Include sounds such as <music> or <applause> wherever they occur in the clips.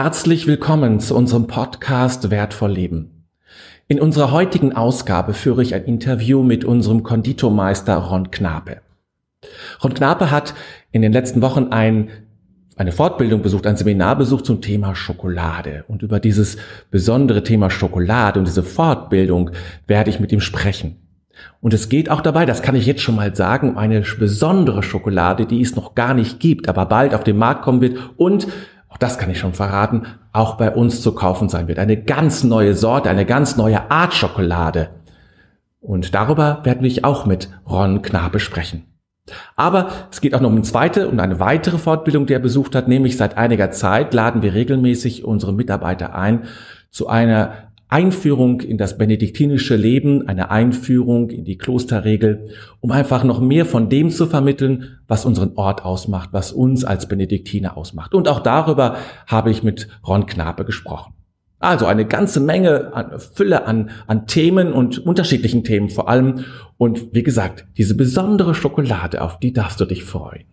Herzlich willkommen zu unserem Podcast Wertvoll Leben. In unserer heutigen Ausgabe führe ich ein Interview mit unserem Konditormeister Ron Knape. Ron Knape hat in den letzten Wochen ein, eine Fortbildung besucht, ein Seminar besucht zum Thema Schokolade. Und über dieses besondere Thema Schokolade und diese Fortbildung werde ich mit ihm sprechen. Und es geht auch dabei, das kann ich jetzt schon mal sagen, um eine besondere Schokolade, die es noch gar nicht gibt, aber bald auf den Markt kommen wird und auch das kann ich schon verraten, auch bei uns zu kaufen sein wird. Eine ganz neue Sorte, eine ganz neue Art Schokolade. Und darüber werden wir auch mit Ron Knabe sprechen. Aber es geht auch noch um eine zweite und eine weitere Fortbildung, die er besucht hat, nämlich seit einiger Zeit laden wir regelmäßig unsere Mitarbeiter ein zu einer Einführung in das benediktinische Leben, eine Einführung in die Klosterregel, um einfach noch mehr von dem zu vermitteln, was unseren Ort ausmacht, was uns als Benediktiner ausmacht. Und auch darüber habe ich mit Ron Knape gesprochen. Also eine ganze Menge, an Fülle an, an Themen und unterschiedlichen Themen vor allem. Und wie gesagt, diese besondere Schokolade, auf die darfst du dich freuen.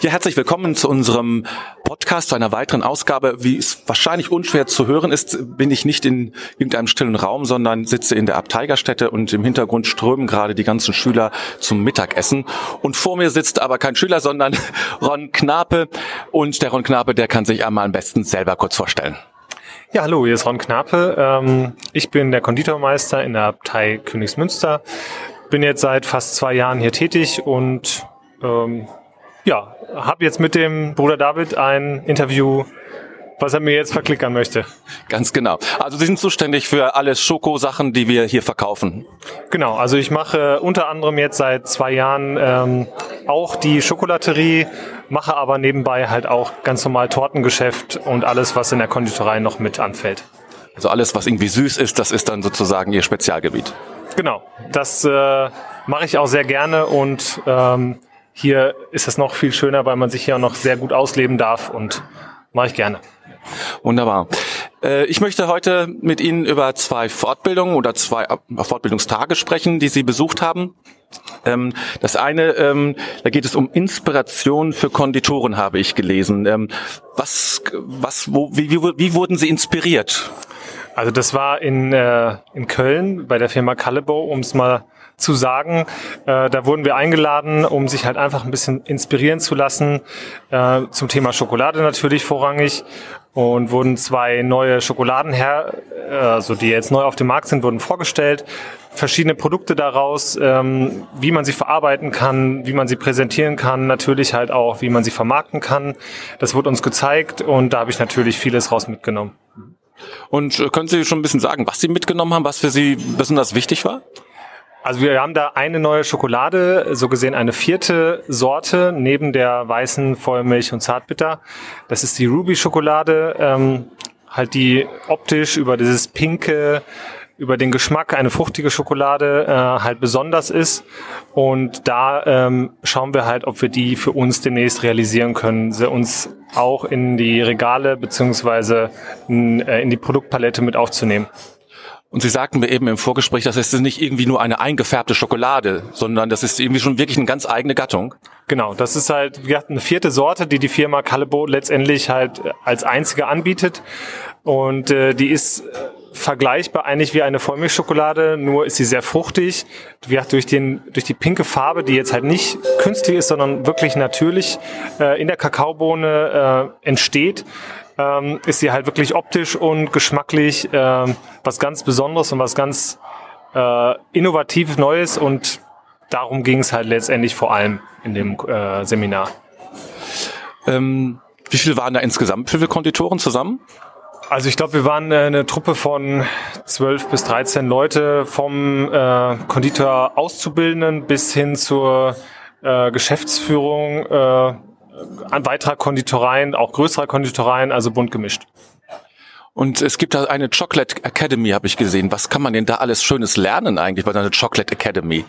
Ja, herzlich willkommen zu unserem Podcast, zu einer weiteren Ausgabe. Wie es wahrscheinlich unschwer zu hören ist, bin ich nicht in irgendeinem stillen Raum, sondern sitze in der Abteigerstätte und im Hintergrund strömen gerade die ganzen Schüler zum Mittagessen. Und vor mir sitzt aber kein Schüler, sondern <laughs> Ron Knape. Und der Ron Knape, der kann sich einmal am besten selber kurz vorstellen. Ja, hallo, hier ist Ron Knape. Ähm, ich bin der Konditormeister in der Abtei Königsmünster. Bin jetzt seit fast zwei Jahren hier tätig und ähm, ja, habe jetzt mit dem Bruder David ein Interview was er mir jetzt verklickern möchte. Ganz genau. Also Sie sind zuständig für alle Schokosachen, die wir hier verkaufen. Genau, also ich mache unter anderem jetzt seit zwei Jahren ähm, auch die Schokolaterie, mache aber nebenbei halt auch ganz normal Tortengeschäft und alles, was in der Konditorei noch mit anfällt. Also alles, was irgendwie süß ist, das ist dann sozusagen Ihr Spezialgebiet. Genau, das äh, mache ich auch sehr gerne und ähm, hier ist es noch viel schöner, weil man sich hier auch noch sehr gut ausleben darf und mache ich gerne. Wunderbar. Äh, ich möchte heute mit Ihnen über zwei Fortbildungen oder zwei Fortbildungstage sprechen, die Sie besucht haben. Ähm, das eine, ähm, da geht es um Inspiration für Konditoren, habe ich gelesen. Ähm, was, was, wo, wie, wie, wie wurden Sie inspiriert? Also das war in, äh, in Köln bei der Firma Callebo, um es mal zu sagen. Äh, da wurden wir eingeladen, um sich halt einfach ein bisschen inspirieren zu lassen, äh, zum Thema Schokolade natürlich vorrangig. Und wurden zwei neue Schokoladen her, äh, also die jetzt neu auf dem Markt sind, wurden vorgestellt. Verschiedene Produkte daraus, ähm, wie man sie verarbeiten kann, wie man sie präsentieren kann, natürlich halt auch, wie man sie vermarkten kann. Das wurde uns gezeigt und da habe ich natürlich vieles raus mitgenommen. Und äh, können Sie schon ein bisschen sagen, was Sie mitgenommen haben, was für Sie besonders wichtig war? Also wir haben da eine neue Schokolade, so gesehen eine vierte Sorte neben der weißen Vollmilch und Zartbitter. Das ist die Ruby-Schokolade, ähm, halt die optisch über dieses pinke, über den Geschmack eine fruchtige Schokolade äh, halt besonders ist. Und da ähm, schauen wir halt, ob wir die für uns demnächst realisieren können, sie uns auch in die Regale beziehungsweise in, äh, in die Produktpalette mit aufzunehmen. Und Sie sagten mir eben im Vorgespräch, das ist nicht irgendwie nur eine eingefärbte Schokolade, sondern das ist irgendwie schon wirklich eine ganz eigene Gattung. Genau, das ist halt wie gesagt, eine vierte Sorte, die die Firma Calebo letztendlich halt als einzige anbietet. Und äh, die ist vergleichbar eigentlich wie eine Vollmilchschokolade, nur ist sie sehr fruchtig. Wie durch, den, durch die pinke Farbe, die jetzt halt nicht künstlich ist, sondern wirklich natürlich äh, in der Kakaobohne äh, entsteht, ähm, ist sie halt wirklich optisch und geschmacklich äh, was ganz Besonderes und was ganz äh, innovativ Neues und darum ging es halt letztendlich vor allem in dem äh, Seminar. Ähm, wie viele waren da insgesamt für Konditoren zusammen? Also ich glaube, wir waren äh, eine Truppe von zwölf bis 13 Leute vom äh, Konditor Auszubildenden bis hin zur äh, Geschäftsführung äh, an weiterer Konditoreien, auch größerer Konditoreien, also bunt gemischt. Und es gibt da eine Chocolate Academy, habe ich gesehen. Was kann man denn da alles Schönes lernen eigentlich bei einer Chocolate Academy?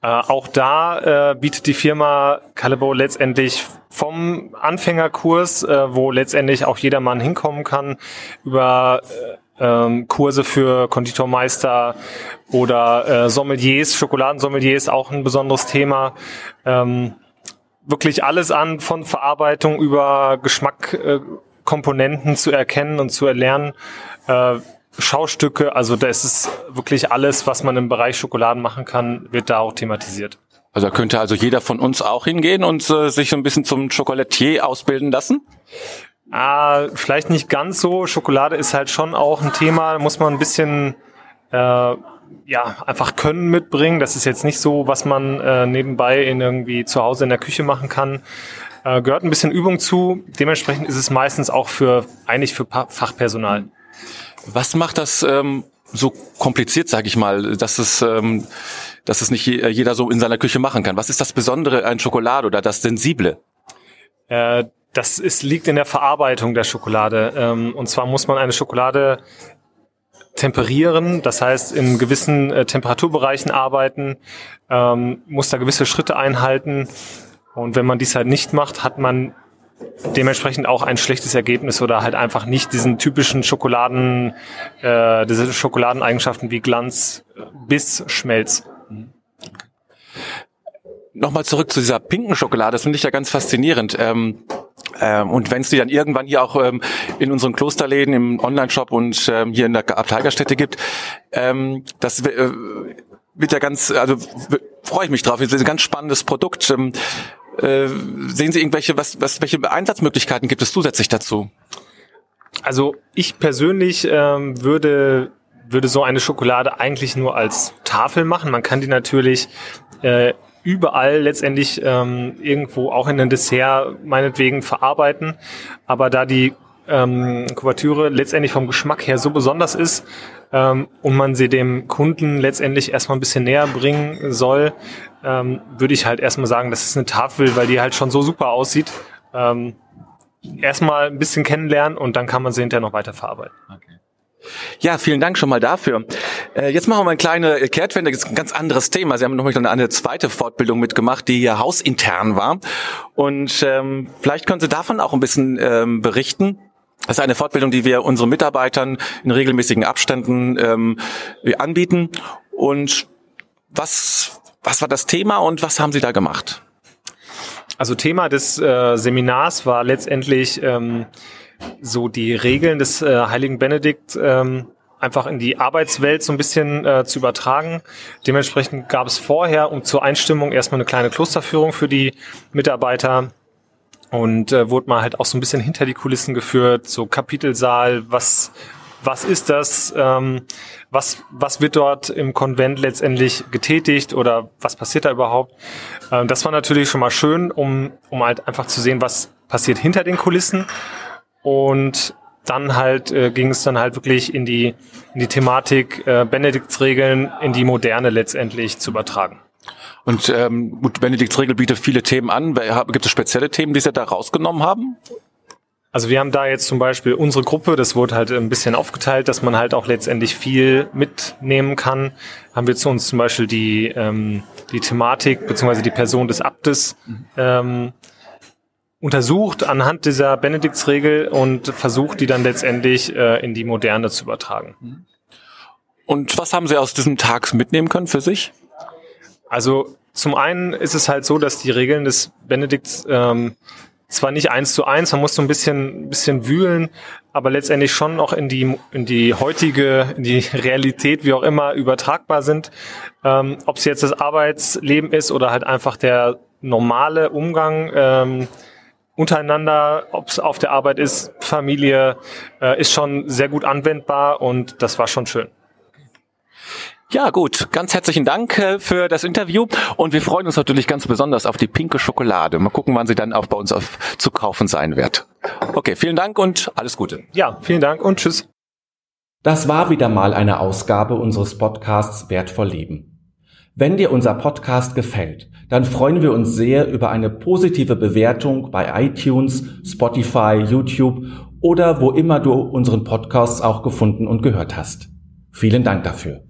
Äh, auch da äh, bietet die Firma Calabo letztendlich vom Anfängerkurs, äh, wo letztendlich auch jedermann hinkommen kann, über äh, ähm, Kurse für Konditormeister oder äh, Sommeliers, Schokoladensommeliers, auch ein besonderes Thema. Ähm, wirklich alles an, von Verarbeitung über Geschmackkomponenten äh, zu erkennen und zu erlernen. Äh, Schaustücke, also da ist es wirklich alles, was man im Bereich Schokoladen machen kann, wird da auch thematisiert. Also könnte also jeder von uns auch hingehen und äh, sich so ein bisschen zum Chocolatier ausbilden lassen? Ah, vielleicht nicht ganz so. Schokolade ist halt schon auch ein Thema, da muss man ein bisschen äh, ja, einfach Können mitbringen. Das ist jetzt nicht so, was man äh, nebenbei in irgendwie zu Hause in der Küche machen kann. Äh, gehört ein bisschen Übung zu. Dementsprechend ist es meistens auch für eigentlich für Fachpersonal. Was macht das ähm, so kompliziert, sage ich mal, dass es ähm, dass es nicht jeder so in seiner Küche machen kann? Was ist das Besondere an Schokolade oder das Sensible? Äh, das ist, liegt in der Verarbeitung der Schokolade. Ähm, und zwar muss man eine Schokolade temperieren, das heißt in gewissen äh, Temperaturbereichen arbeiten, ähm, muss da gewisse Schritte einhalten. Und wenn man dies halt nicht macht, hat man dementsprechend auch ein schlechtes Ergebnis oder halt einfach nicht diesen typischen Schokoladen, äh, diese Schokoladeneigenschaften wie Glanz bis Schmelz. Nochmal zurück zu dieser pinken Schokolade, das finde ich ja ganz faszinierend. Ähm, ähm, und wenn es die dann irgendwann hier auch ähm, in unseren Klosterläden, im Online-Shop und ähm, hier in der Abteigerstätte gibt, ähm, das äh, wird ja ganz, also freue ich mich drauf. Das ist ein ganz spannendes Produkt. Ähm, äh, sehen Sie irgendwelche, was, was, welche Einsatzmöglichkeiten gibt es zusätzlich dazu? Also ich persönlich ähm, würde würde so eine Schokolade eigentlich nur als Tafel machen. Man kann die natürlich äh, überall letztendlich ähm, irgendwo auch in ein Dessert meinetwegen verarbeiten. Aber da die ähm, Kuvertüre letztendlich vom Geschmack her so besonders ist ähm, und man sie dem Kunden letztendlich erstmal ein bisschen näher bringen soll, ähm, würde ich halt erstmal sagen, das ist eine Tafel, weil die halt schon so super aussieht. Ähm, erstmal ein bisschen kennenlernen und dann kann man sie hinterher noch weiter verarbeiten. Okay. Ja, vielen Dank schon mal dafür. Äh, jetzt machen wir mal eine kleine Kehrtwende, das ist ein ganz anderes Thema. Sie haben noch eine zweite Fortbildung mitgemacht, die hier hausintern war. Und ähm, vielleicht können Sie davon auch ein bisschen ähm, berichten. Das ist eine Fortbildung, die wir unseren Mitarbeitern in regelmäßigen Abständen ähm, anbieten. Und was, was war das Thema und was haben Sie da gemacht? Also Thema des äh, Seminars war letztendlich ähm, so die Regeln des äh, heiligen Benedikt ähm, einfach in die Arbeitswelt so ein bisschen äh, zu übertragen. Dementsprechend gab es vorher um zur Einstimmung erstmal eine kleine Klosterführung für die Mitarbeiter und äh, wurde mal halt auch so ein bisschen hinter die Kulissen geführt, so Kapitelsaal, was was ist das, ähm, was, was wird dort im Konvent letztendlich getätigt oder was passiert da überhaupt. Ähm, das war natürlich schon mal schön, um, um halt einfach zu sehen, was passiert hinter den Kulissen und dann halt äh, ging es dann halt wirklich in die, in die Thematik äh, Benediktsregeln in die Moderne letztendlich zu übertragen. Und ähm, gut, Benediktsregel bietet viele Themen an. Gibt es spezielle Themen, die Sie da rausgenommen haben? Also wir haben da jetzt zum Beispiel unsere Gruppe, das wurde halt ein bisschen aufgeteilt, dass man halt auch letztendlich viel mitnehmen kann. Haben wir zu uns zum Beispiel die, ähm, die Thematik beziehungsweise die Person des Abtes ähm, untersucht anhand dieser Benediktsregel und versucht, die dann letztendlich äh, in die Moderne zu übertragen. Und was haben Sie aus diesem Tag mitnehmen können für sich? Also zum einen ist es halt so, dass die Regeln des Benedikts ähm, zwar nicht eins zu eins, man muss so ein bisschen, bisschen wühlen, aber letztendlich schon auch in die, in die heutige, in die <laughs> Realität, wie auch immer, übertragbar sind. Ähm, Ob es jetzt das Arbeitsleben ist oder halt einfach der normale Umgang ähm, untereinander, ob es auf der Arbeit ist, Familie, äh, ist schon sehr gut anwendbar und das war schon schön. Ja, gut. Ganz herzlichen Dank äh, für das Interview und wir freuen uns natürlich ganz besonders auf die pinke Schokolade. Mal gucken, wann sie dann auch bei uns auf, zu kaufen sein wird. Okay, vielen Dank und alles Gute. Ja, vielen Dank und tschüss. Das war wieder mal eine Ausgabe unseres Podcasts Wertvoll Leben. Wenn dir unser Podcast gefällt, dann freuen wir uns sehr über eine positive Bewertung bei iTunes, Spotify, YouTube oder wo immer du unseren Podcasts auch gefunden und gehört hast. Vielen Dank dafür.